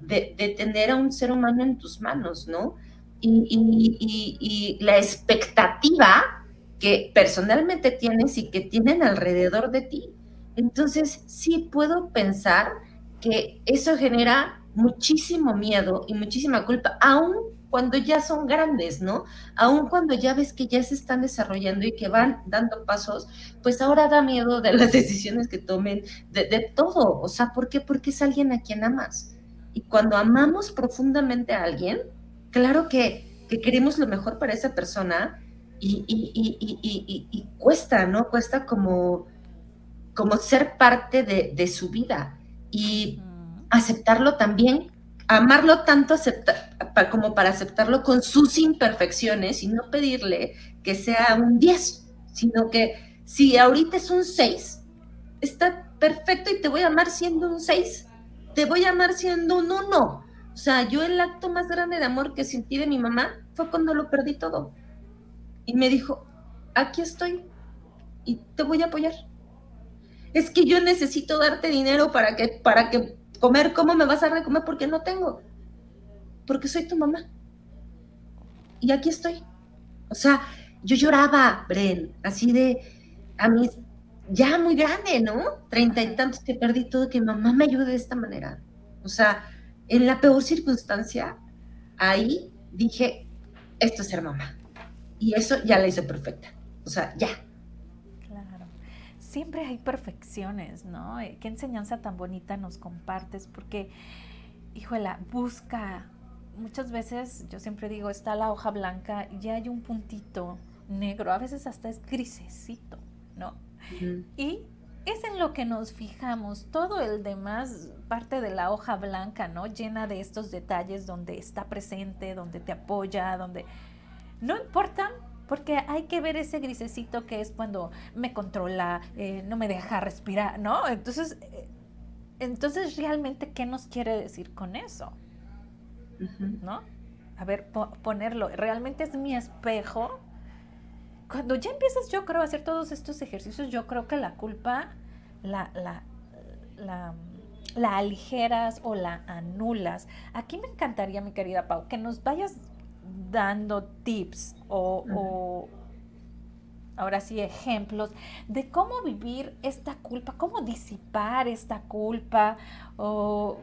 B: de, de tener a un ser humano en tus manos, ¿no? Y la expectativa que personalmente tienes y que tienen alrededor de ti. Entonces, sí puedo pensar que eso genera muchísimo miedo y muchísima culpa, aún cuando ya son grandes, ¿no? Aún cuando ya ves que ya se están desarrollando y que van dando pasos, pues ahora da miedo de las decisiones que tomen, de, todo. O sea, ¿por qué? Porque es alguien a quien amas. Y cuando amamos profundamente a alguien, claro que, queremos lo mejor para esa persona y, y cuesta, ¿no? Cuesta como como ser parte de, su vida y aceptarlo también, amarlo tanto como para aceptarlo con sus imperfecciones y no pedirle que sea un 10, sino que si ahorita es un 6, está perfecto y te voy a amar siendo un 6, te voy a amar siendo un 1. O sea, yo el acto más grande de amor que sentí de mi mamá fue cuando lo perdí todo. Y me dijo, aquí estoy y te voy a apoyar es que yo necesito darte dinero para que, para que comer, ¿cómo me vas a dar de comer? Porque no tengo. Porque soy tu mamá. Y aquí estoy. O sea, yo lloraba, Bren, así de, a mí, ya muy grande, ¿no? Treinta y tantos que perdí todo, que mamá me ayude de esta manera. O sea, en la peor circunstancia, ahí dije, esto es ser mamá. Y eso ya la hice perfecta. O sea, ya,
A: siempre hay perfecciones, ¿no? Eh, qué enseñanza tan bonita nos compartes, porque, híjola, busca muchas veces, yo siempre digo, está la hoja blanca y hay un puntito negro, a veces hasta es grisecito, ¿no? Y es en lo que nos fijamos, todo el demás parte de la hoja blanca, ¿no? Llena de estos detalles donde está presente, donde te apoya, donde no importa porque hay que ver ese grisecito que es cuando me controla, eh, no me deja respirar, ¿no? Entonces, eh, entonces realmente, ¿qué nos quiere decir con eso? ¿No? A ver, ponerlo, realmente es mi espejo. Cuando ya empiezas, yo creo, a hacer todos estos ejercicios, yo creo que la culpa la, la, la, la aligeras o la anulas. Aquí me encantaría, mi querida Pau, que nos vayas dando tips o, ahora sí ejemplos de cómo vivir esta culpa, cómo disipar esta culpa o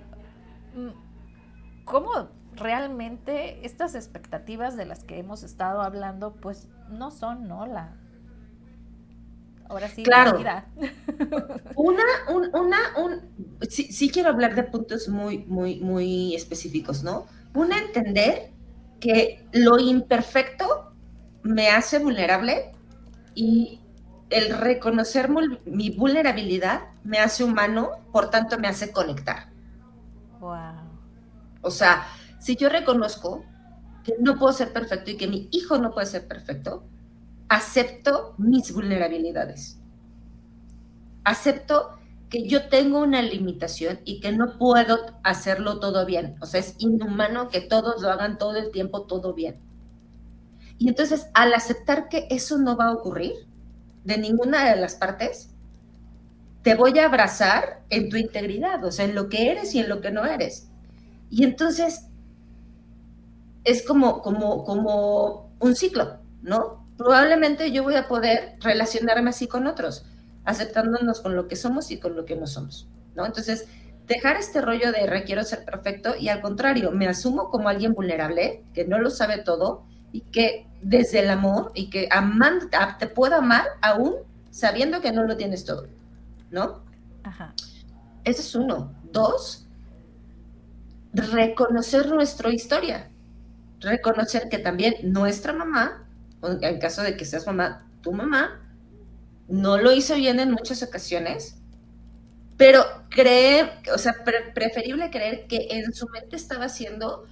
A: mm, cómo realmente estas expectativas de las que hemos estado hablando pues no son, ¿no? La, ahora sí,
B: claro. Una, un, una, un, sí, sí, quiero hablar de puntos muy, muy, muy específicos, ¿no? Una, entender que lo imperfecto me hace vulnerable y el reconocer mi vulnerabilidad me hace humano, por tanto me hace conectar.
A: Wow.
B: O sea, si yo reconozco que no puedo ser perfecto y que mi hijo no puede ser perfecto, acepto mis vulnerabilidades. Acepto que yo tengo una limitación y que no puedo hacerlo todo bien. O sea, es inhumano que todos lo hagan todo el tiempo, todo bien. Y entonces, al aceptar que eso no va a ocurrir de ninguna de las partes, te voy a abrazar en tu integridad, o sea, en lo que eres y en lo que no eres. Y entonces, es como, como, como un ciclo, ¿no? Probablemente yo voy a poder relacionarme así con otros aceptándonos con lo que somos y con lo que no somos, ¿no? Entonces, dejar este rollo de requiero ser perfecto y al contrario, me asumo como alguien vulnerable, que no lo sabe todo y que desde el amor y que amando, te puedo amar aún sabiendo que no lo tienes todo, ¿no? Ajá. Ese es uno. Dos, reconocer nuestra historia. Reconocer que también nuestra mamá, en caso de que seas mamá, tu mamá, no lo hizo bien en muchas ocasiones, pero cree, o sea, preferible creer que en su mente estaba haciendo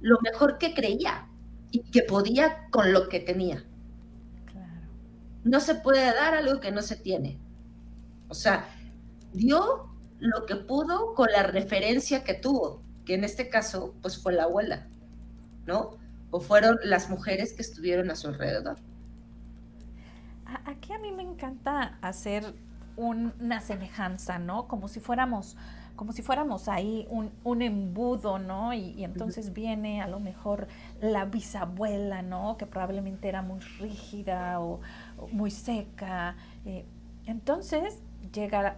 B: lo mejor que creía y que podía con lo que tenía. No se puede dar algo que no se tiene. O sea, dio lo que pudo con la referencia que tuvo, que en este caso, pues fue la abuela, ¿no? O fueron las mujeres que estuvieron a su alrededor
A: aquí a mí me encanta hacer una semejanza, ¿no? Como si fuéramos, como si fuéramos ahí un, embudo, ¿no? Y, entonces viene a lo mejor la bisabuela, ¿no? Que probablemente era muy rígida o, muy seca. Eh, entonces llega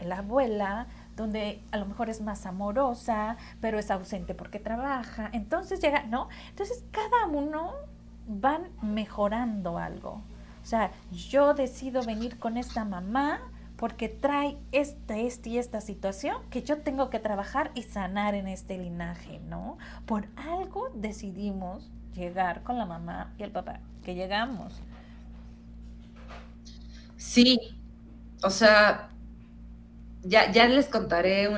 A: la abuela, donde a lo mejor es más amorosa, pero es ausente porque trabaja. Entonces llega, ¿no? Entonces cada uno van mejorando algo. O sea, yo decido venir con esta mamá porque trae esta, esta y esta situación que yo tengo que trabajar y sanar en este linaje, ¿no? Por algo decidimos llegar con la mamá y el papá, que llegamos.
B: Sí, o sea, ya, ya les contaré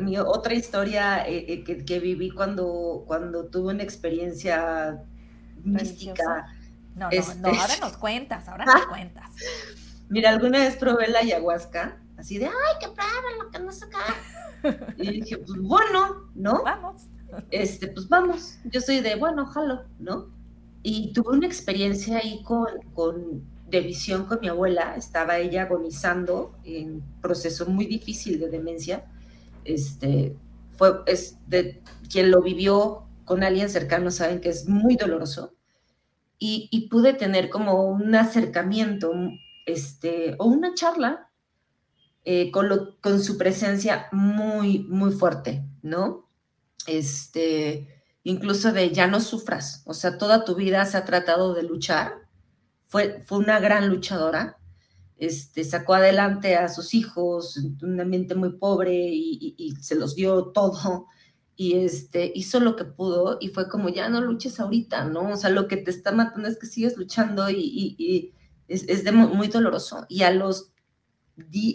B: mi otra historia eh, eh, que, que, viví cuando, cuando tuve una experiencia mística
A: no, no, no, este, ahora nos cuentas, ahora nos cuentas.
B: Mira, alguna vez probé la ayahuasca, así de, ay, que lo que no acá. Y dije, pues bueno, ¿no?
A: Vamos.
B: Este, pues vamos. Yo soy de, bueno, jalo, ¿no? Y tuve una experiencia ahí con, con, de visión con mi abuela. Estaba ella agonizando en proceso muy difícil de demencia. Este, fue, es de quien lo vivió con alguien cercano, saben que es muy doloroso y, pude tener como un acercamiento este, o una charla eh, con, lo, con su presencia muy, muy fuerte, ¿no? Este, incluso de ya no sufras, o sea, toda tu vida se ha tratado de luchar, fue, fue una gran luchadora, este, sacó adelante a sus hijos en un ambiente muy pobre y, y se los dio todo, y este, hizo lo que pudo y fue como, ya no luches ahorita, ¿no? O sea, lo que te está matando es que sigues luchando y, es, de muy doloroso. Y a los,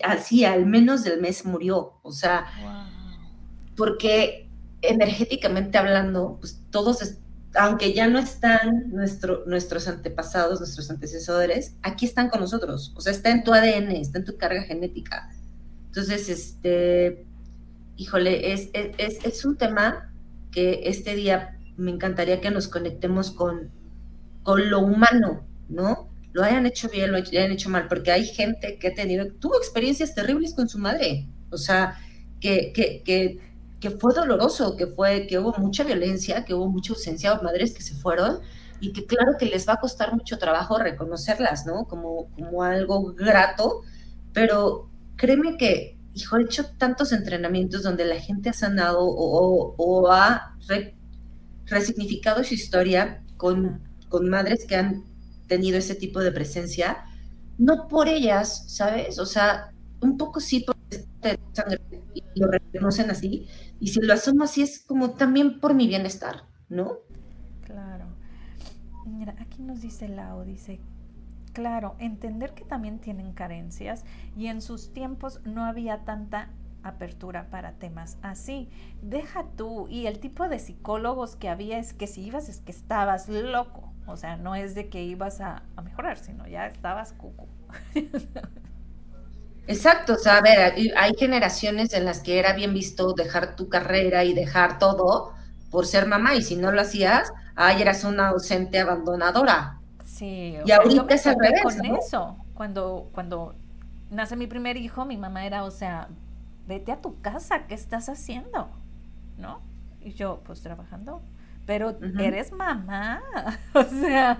B: así, al menos del mes murió, o sea, porque energéticamente hablando, pues todos, aunque ya no están nuestro, nuestros antepasados, nuestros antecesores, aquí están con nosotros, o sea, está en tu ADN, está en tu carga genética. Entonces, este, híjole, es, es, es, un tema que este día me encantaría que nos conectemos con, con lo humano, ¿no? Lo hayan hecho bien, lo hayan hecho mal, porque hay gente que ha tenido, tuvo experiencias terribles con su madre, o sea, que, que, que, que fue doloroso, que fue, que hubo mucha violencia, que hubo mucha ausencia, madres que se fueron, y que claro que les va a costar mucho trabajo reconocerlas, ¿no? Como, como algo grato, pero créeme que hijo, he hecho tantos entrenamientos donde la gente ha sanado o, ha resignificado su historia con, con madres que han tenido ese tipo de presencia, no por ellas, ¿sabes? O sea, un poco sí por sangre y lo reconocen así, y si lo asumo así es como también por mi bienestar, ¿no?
A: Claro. Mira, aquí nos dice Lau, dice, Claro, entender que también tienen carencias y en sus tiempos no había tanta apertura para temas así. Deja tú, y el tipo de psicólogos que había es que si ibas es que estabas loco, o sea, no es de que ibas a, mejorar, sino ya estabas cuco.
B: Exacto, o sea, a ver, hay generaciones en las que era bien visto dejar tu carrera y dejar todo por ser mamá y si no lo hacías, ay, eras una ausente abandonadora.
A: Sí, y ahorita es al revés. Con eso, cuando, cuando nace mi primer hijo, mi mamá era, o sea, vete a tu casa, ¿qué estás haciendo? ¿No? Y yo, pues trabajando. Pero eres mamá, o sea,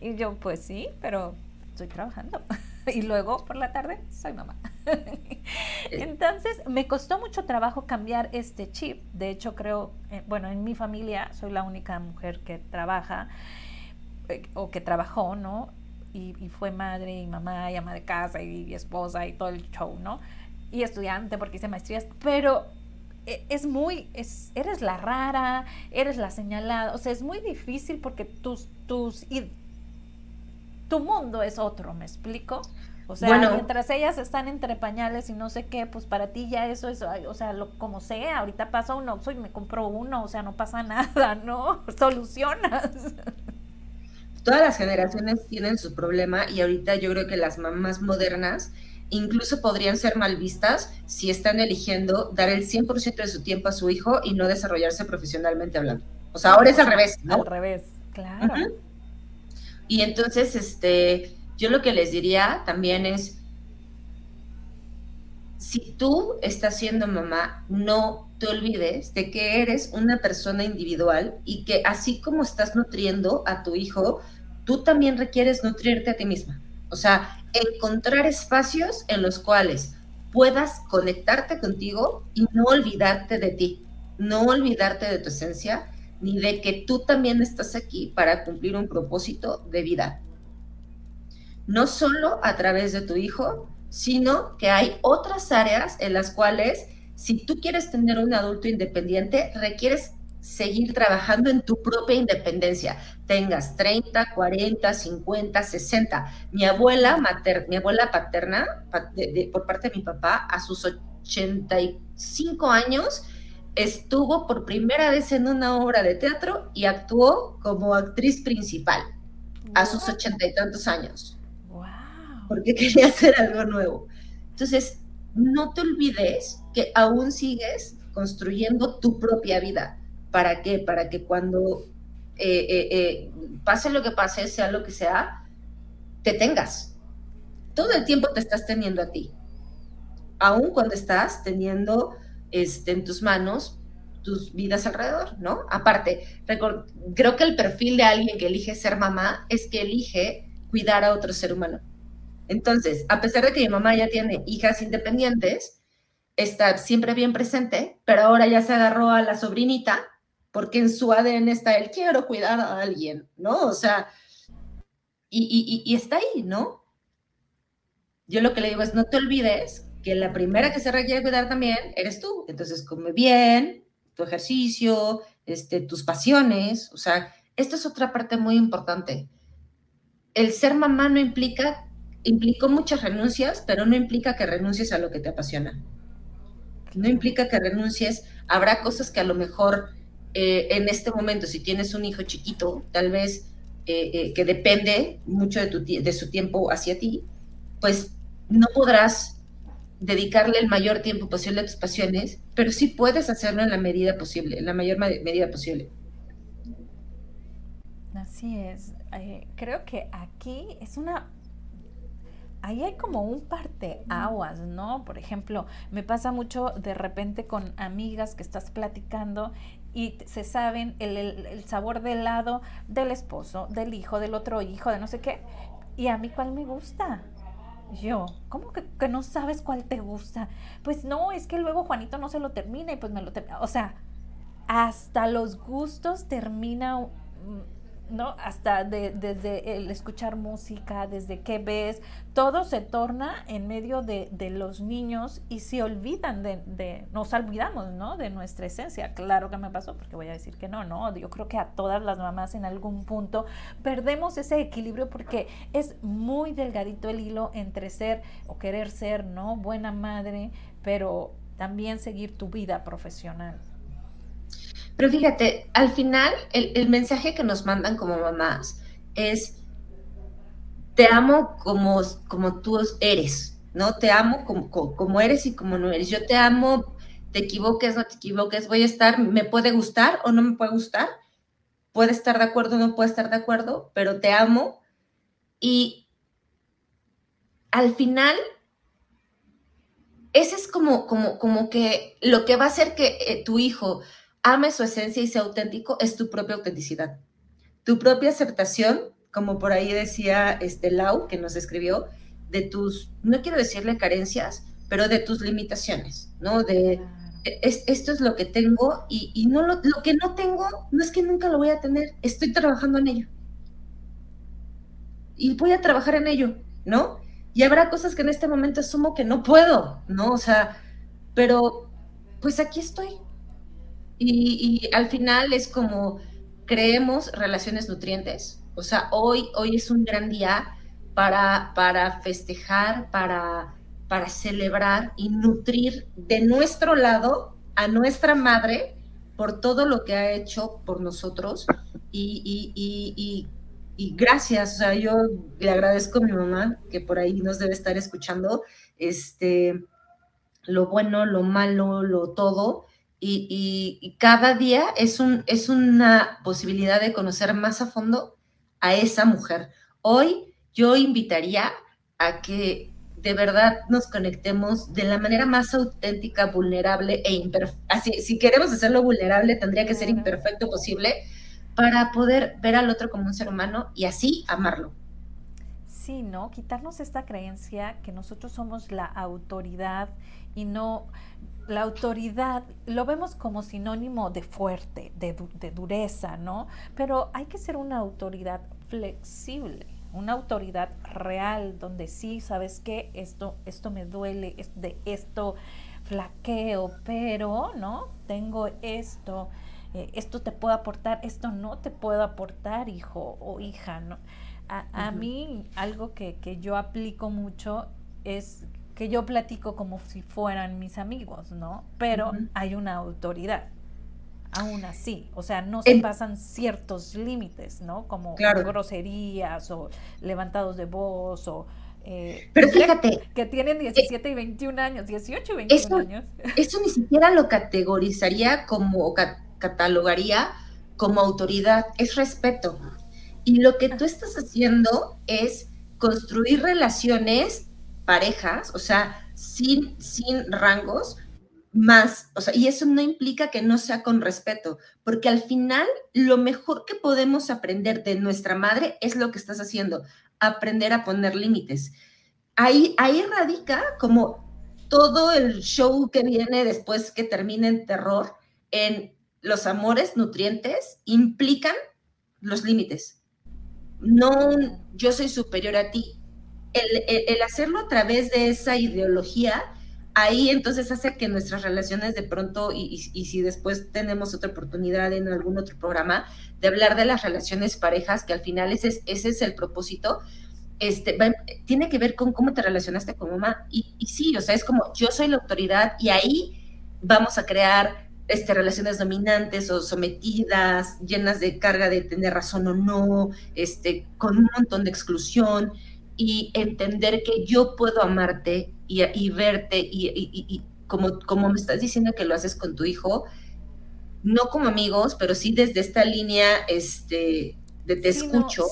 A: y yo, pues sí, pero estoy trabajando. y luego por la tarde soy mamá. Entonces me costó mucho trabajo cambiar este chip. De hecho, creo, eh, bueno, en mi familia soy la única mujer que trabaja o que trabajó, ¿no? Y, fue madre y mamá y ama de casa y, esposa y todo el show, ¿no? Y estudiante porque hice maestrías, pero e, es muy, es, eres la rara, eres la señalada, o sea, es muy difícil porque tus, tus, y, tu mundo es otro, ¿me explico? O sea, mientras ellas están entre pañales y no sé qué, pues para ti ya eso es, o sea, lo, como sea, ahorita pasa un Oxxo y me compro uno, o sea, no pasa nada, ¿no? Solucionas
B: todas las generaciones tienen su problema y ahorita yo creo que las mamás modernas incluso podrían ser mal vistas si están eligiendo dar el 100% de su tiempo a su hijo y no desarrollarse profesionalmente hablando. O sea, ahora es al revés, ¿no?
A: Al revés, claro.
B: Y entonces, este, yo lo que les diría también es, si tú estás siendo mamá, no te olvides de que eres una persona individual y que así como estás nutriendo a tu hijo, tú también requieres nutrirte a ti misma. O sea, encontrar espacios en los cuales puedas conectarte contigo y no olvidarte de ti, no olvidarte de tu esencia, ni de que tú también estás aquí para cumplir un propósito de vida. No solo a través de tu hijo, sino que hay otras áreas en las cuales si tú quieres tener un adulto independiente, requieres seguir trabajando en tu propia independencia. Tengas 30, 40, 50, 60. Mi abuela, mater, mi abuela paterna, por parte de mi papá, a sus 85 años, estuvo por primera vez en una obra de teatro y actuó como actriz principal a sus ochenta y tantos años. Porque quería hacer algo nuevo. Entonces, no te olvides que aún sigues construyendo tu propia vida. ¿Para qué? Para que cuando eh, eh, eh, pase lo que pase, sea lo que sea, te tengas. Todo el tiempo te estás teniendo a ti. Aún cuando estás teniendo este, en tus manos tus vidas alrededor, ¿no? Aparte, creo que el perfil de alguien que elige ser mamá es que elige cuidar a otro ser humano. Entonces, a pesar de que mi mamá ya tiene hijas independientes, está siempre bien presente, pero ahora ya se agarró a la sobrinita porque en su ADN está el quiero cuidar a alguien, ¿no? O sea, y, está ahí, ¿no? Yo lo que le digo es, no te olvides que la primera que se requiere cuidar también eres tú. Entonces, come bien, tu ejercicio, este, tus pasiones, o sea, esta es otra parte muy importante. El ser mamá no implica, implicó muchas renuncias, pero no implica que renuncies a lo que te apasiona. No implica que renuncies, habrá cosas que a lo mejor eh, en este momento, si tienes un hijo chiquito, tal vez eh, eh, que depende mucho de, tu, de su tiempo hacia ti, pues no podrás dedicarle el mayor tiempo posible a tus pasiones, pero sí puedes hacerlo en la medida posible, en la mayor medida posible.
A: Así es. Creo que aquí es una ahí hay como un parteaguas, ¿no? Por ejemplo, me pasa mucho de repente con amigas que estás platicando y se saben el, el, sabor del lado del esposo, del hijo, del otro hijo, de no sé qué. Y a mí cuál me gusta. Yo, ¿cómo que, no sabes cuál te gusta? Pues no, es que luego Juanito no se lo termina y pues me lo termina. O sea, hasta los gustos termina ¿no? Hasta desde el escuchar música, desde qué ves, todo se torna en medio de, los niños y se olvidan de, nos olvidamos, ¿no? De nuestra esencia. Claro que me pasó, porque voy a decir que no, no, yo creo que a todas las mamás en algún punto perdemos ese equilibrio porque es muy delgadito el hilo entre ser o querer ser, ¿no? Buena madre, pero también seguir tu vida profesional.
B: Pero fíjate, al final el, mensaje que nos mandan como mamás es, te amo como, como tú eres, ¿no? Te amo como, como eres y como no eres. Yo te amo, te equivoques, no te equivoques, voy a estar, me puede gustar o no me puede gustar, puede estar de acuerdo o no puede estar de acuerdo, pero te amo. Y al final ese es como, como, como que lo que va a hacer que eh, tu hijo ame su esencia y sea auténtico, es tu propia autenticidad. Tu propia aceptación, como por ahí decía este Lau, que nos escribió, de tus, no quiero decirle carencias, pero de tus limitaciones, ¿no? De esto es lo que tengo y, no lo, lo, que no tengo no es que nunca lo voy a tener, estoy trabajando en ello. Y voy a trabajar en ello, ¿no? Y habrá cosas que en este momento asumo que no puedo, ¿no? O sea, pero pues aquí estoy, y, al final es como creemos relaciones nutrientes. O sea, hoy, hoy es un gran día para, para festejar, para, para celebrar y nutrir de nuestro lado a nuestra madre por todo lo que ha hecho por nosotros. Y, y, y, gracias, o sea, yo le agradezco a mi mamá, que por ahí nos debe estar escuchando, este, lo bueno, lo malo, lo todo y, cada día es, un, es una posibilidad de conocer más a fondo a esa mujer. Hoy yo invitaría a que de verdad nos conectemos de la manera más auténtica, vulnerable e imperfecta. Así, si queremos hacerlo vulnerable, tendría que ser imperfecto posible para poder ver al otro como un ser humano y así amarlo.
A: ¿No? Quitarnos esta creencia que nosotros somos la autoridad y no la autoridad lo vemos como sinónimo de fuerte, de, dureza, ¿no? Pero hay que ser una autoridad flexible, una autoridad real, donde sí, ¿sabes qué? Esto, esto me duele, de esto flaqueo, pero, ¿no? Tengo esto, eh, esto te puedo aportar, esto no te puedo aportar, hijo o hija, ¿no? A, mí algo que, que yo aplico mucho es que yo platico como si fueran mis amigos, ¿no? Pero hay una autoridad. Aún así, o sea, no se pasan ciertos límites, ¿no? Como groserías o levantados de voz o...
B: Eh, Pero fíjate.
A: Que tienen 17 y 21 años, 18 y 21 años.
B: Eso ni siquiera lo categorizaría como, o catalogaría como autoridad, es respeto. Y lo que tú estás haciendo es construir relaciones parejas, o sea, sin, sin rangos, más, o sea, y eso no implica que no sea con respeto, porque al final lo mejor que podemos aprender de nuestra madre es lo que estás haciendo, aprender a poner límites. Ahí, ahí radica como todo el show que viene después que termine en terror, en los amores nutrientes implican los límites. No, yo soy superior a ti, el, hacerlo a través de esa ideología ahí entonces hace que nuestras relaciones de pronto, y, si después tenemos otra oportunidad en algún otro programa, de hablar de las relaciones parejas, que al final ese es, ese es el propósito, este, tiene que ver con cómo te relacionaste con mamá. Y, y, sí, o sea, es como yo soy la autoridad y ahí vamos a crear este, relaciones dominantes o sometidas, llenas de carga de tener razón o no, este, con un montón de exclusión y entender que yo puedo amarte y, verte y, como, como me estás diciendo que lo haces con tu hijo, no como amigos, pero sí desde esta línea este, de te escucho.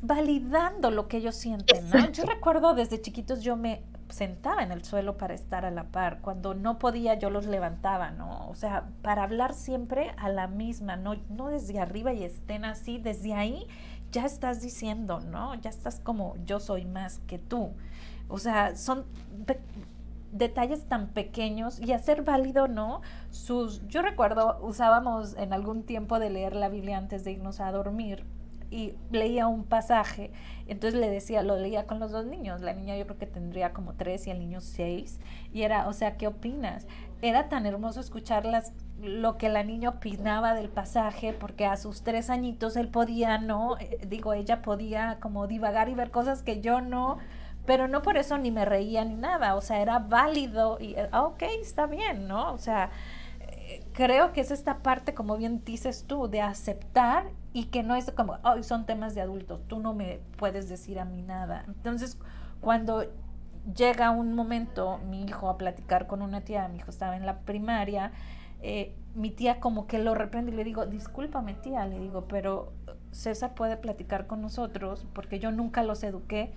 A: validando lo que ellos sienten, ¿no? Yo recuerdo desde chiquitos yo me sentaba en el suelo para estar a la par. Cuando no podía, yo los levantaba, ¿no? O sea, para hablar siempre a la misma, no, no desde arriba y estén así, desde ahí ya estás diciendo, ¿no? Ya estás como yo soy más que tú. O sea, son detalles tan pequeños y hacer válido, ¿no? Sus, yo recuerdo, usábamos en algún tiempo de leer la Biblia antes de irnos a dormir y leía un pasaje, entonces le decía, lo leía con los dos niños, la niña yo creo que tendría como tres y el niño seis, y era, o sea, ¿qué opinas? Era tan hermoso escucharlas lo que la niña opinaba del pasaje, porque a sus tres añitos él podía, ¿no? Eh, digo, ella podía como divagar y ver cosas que yo no, pero no por eso ni me reía ni nada, o sea, era válido y, ah, ok, está bien, ¿no? O sea, eh, creo que es esta parte, como bien dices tú, de aceptar y que no es como, hoy son temas de adultos, tú no me puedes decir a mí nada. Entonces, cuando llega un momento, mi hijo a platicar con una tía, mi hijo estaba en la primaria, eh, mi tía como que lo reprende y le digo, discúlpame tía, le digo, pero César puede platicar con nosotros porque yo nunca los eduqué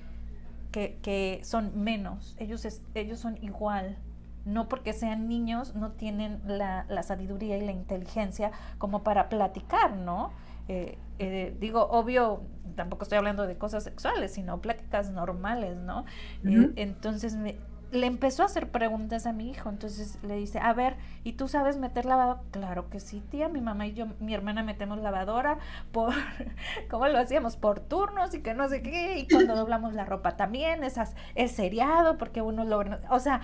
A: que, son menos, ellos, ellos son igual. No porque sean niños, no tienen la, sabiduría y la inteligencia como para platicar, ¿no? Eh, eh, digo, obvio, tampoco estoy hablando de cosas sexuales, sino pláticas normales, ¿no? Eh, entonces me, le empezó a hacer preguntas a mi hijo, entonces le dice, a ver, ¿y tú sabes meter lavadora? Claro que sí, tía, mi mamá y yo, mi hermana metemos lavadora por, ¿cómo lo hacíamos? Por turnos y que no sé qué, y cuando doblamos la ropa también, esas, es seriado porque uno lo, o sea,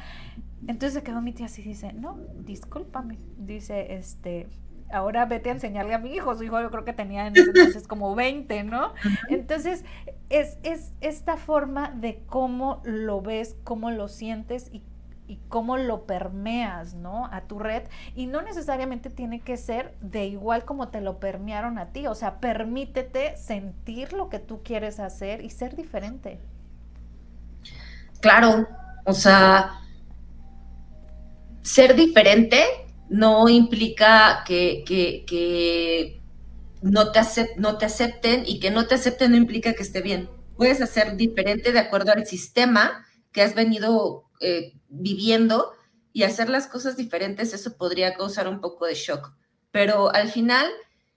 A: entonces se quedó mi tía así, dice, no, discúlpame, dice, este, ahora vete a enseñarle a mi hijo. Su hijo yo creo que tenía en ese entonces como 20, ¿no? Entonces, es, es esta forma de cómo lo ves, cómo lo sientes y, y, cómo lo permeas, ¿no? A tu red. Y no necesariamente tiene que ser de igual como te lo permearon a ti. O sea, permítete sentir lo que tú quieres hacer y ser diferente.
B: Claro, o sea, ser diferente no implica que, no, te no te acepten y que no te acepten no implica que esté bien. Puedes hacer diferente de acuerdo al sistema que has venido eh, viviendo y hacer las cosas diferentes, eso podría causar un poco de shock. Pero al final,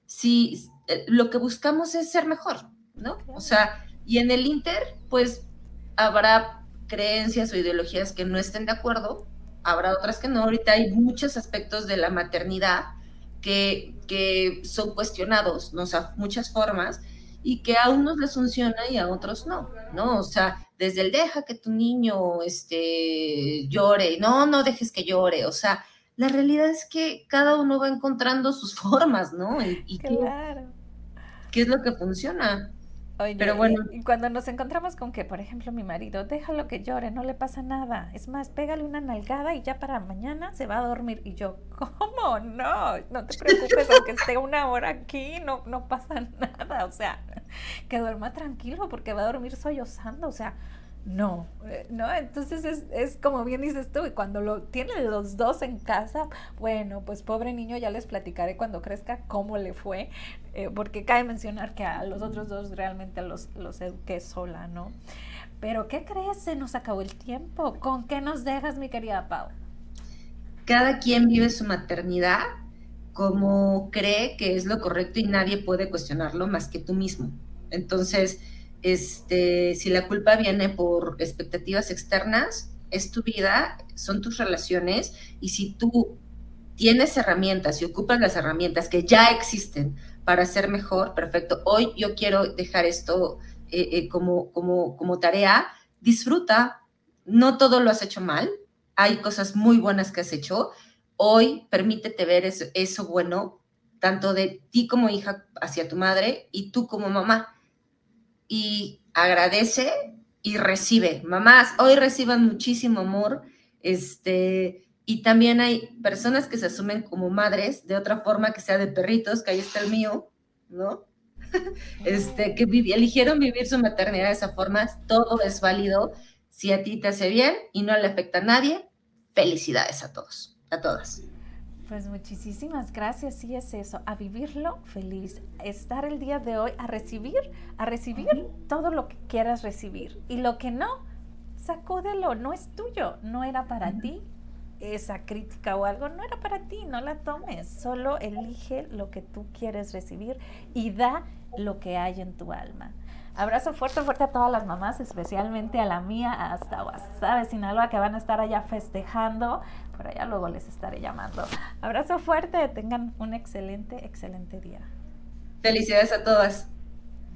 B: si eh, lo que buscamos es ser mejor, ¿no? O sea, y en el Inter, pues habrá creencias o ideologías que no estén de acuerdo, habrá otras que no. Ahorita hay muchos aspectos de la maternidad que, que son cuestionados, ¿no? O sea, muchas formas, y que a unos les funciona y a otros no, ¿no? O sea, desde el deja que tu niño este, llore, no, no dejes que llore, o sea, la realidad es que cada uno va encontrando sus formas, ¿no? Y, claro. qué es lo que funciona.
A: Pero bueno. Y, cuando nos encontramos con que, por ejemplo, mi marido, déjalo que llore, no le pasa nada. Es más, pégale una nalgada y ya para mañana se va a dormir. Y yo, ¿cómo? No, no te preocupes, aunque esté una hora aquí, no, no pasa nada. O sea, que duerma tranquilo porque va a dormir sollozando. O sea, no, eh, ¿no? Entonces es, es, como bien dices tú, y cuando lo tienen los dos en casa, bueno, pues pobre niño, ya les platicaré cuando crezca cómo le fue, eh, porque cabe mencionar que a los otros dos realmente los, los eduqué sola, ¿no? Pero ¿qué crees? Se nos acabó el tiempo. ¿Con qué nos dejas, mi querida Pau?
B: Cada quien vive su maternidad como cree que es lo correcto y nadie puede cuestionarlo más que tú mismo. Entonces, este, si la culpa viene por expectativas externas, es tu vida, son tus relaciones, y si tú tienes herramientas y ocupas las herramientas que ya existen para ser mejor, perfecto. Hoy yo quiero dejar esto eh, eh, como, como, como tarea, disfruta, no todo lo has hecho mal, hay cosas muy buenas que has hecho. Hoy permítete ver eso, eso bueno, tanto de ti como hija hacia tu madre y tú como mamá. Y agradece y recibe. Mamás, hoy reciban muchísimo amor. Este, y también hay personas que se asumen como madres de otra forma que sea de perritos, que ahí está el mío, ¿no? Este, que eligieron vivir su maternidad de esa forma, todo es válido. Si a ti te hace bien y no le afecta a nadie, felicidades a todos, a todas.
A: Pues muchísimas gracias, sí es eso, a vivirlo feliz, estar el día de hoy a recibir, a recibir todo lo que quieras recibir y lo que no, sacúdelo, no es tuyo, no era para ti, esa crítica o algo, no era para ti, no la tomes, solo elige lo que tú quieres recibir y da lo que hay en tu alma. Abrazo fuerte, fuerte a todas las mamás, especialmente a la mía, hasta Guasave, Sinaloa, que van a estar allá festejando. Por allá luego les estaré llamando. Abrazo fuerte, tengan un excelente, excelente día.
B: Felicidades a todas.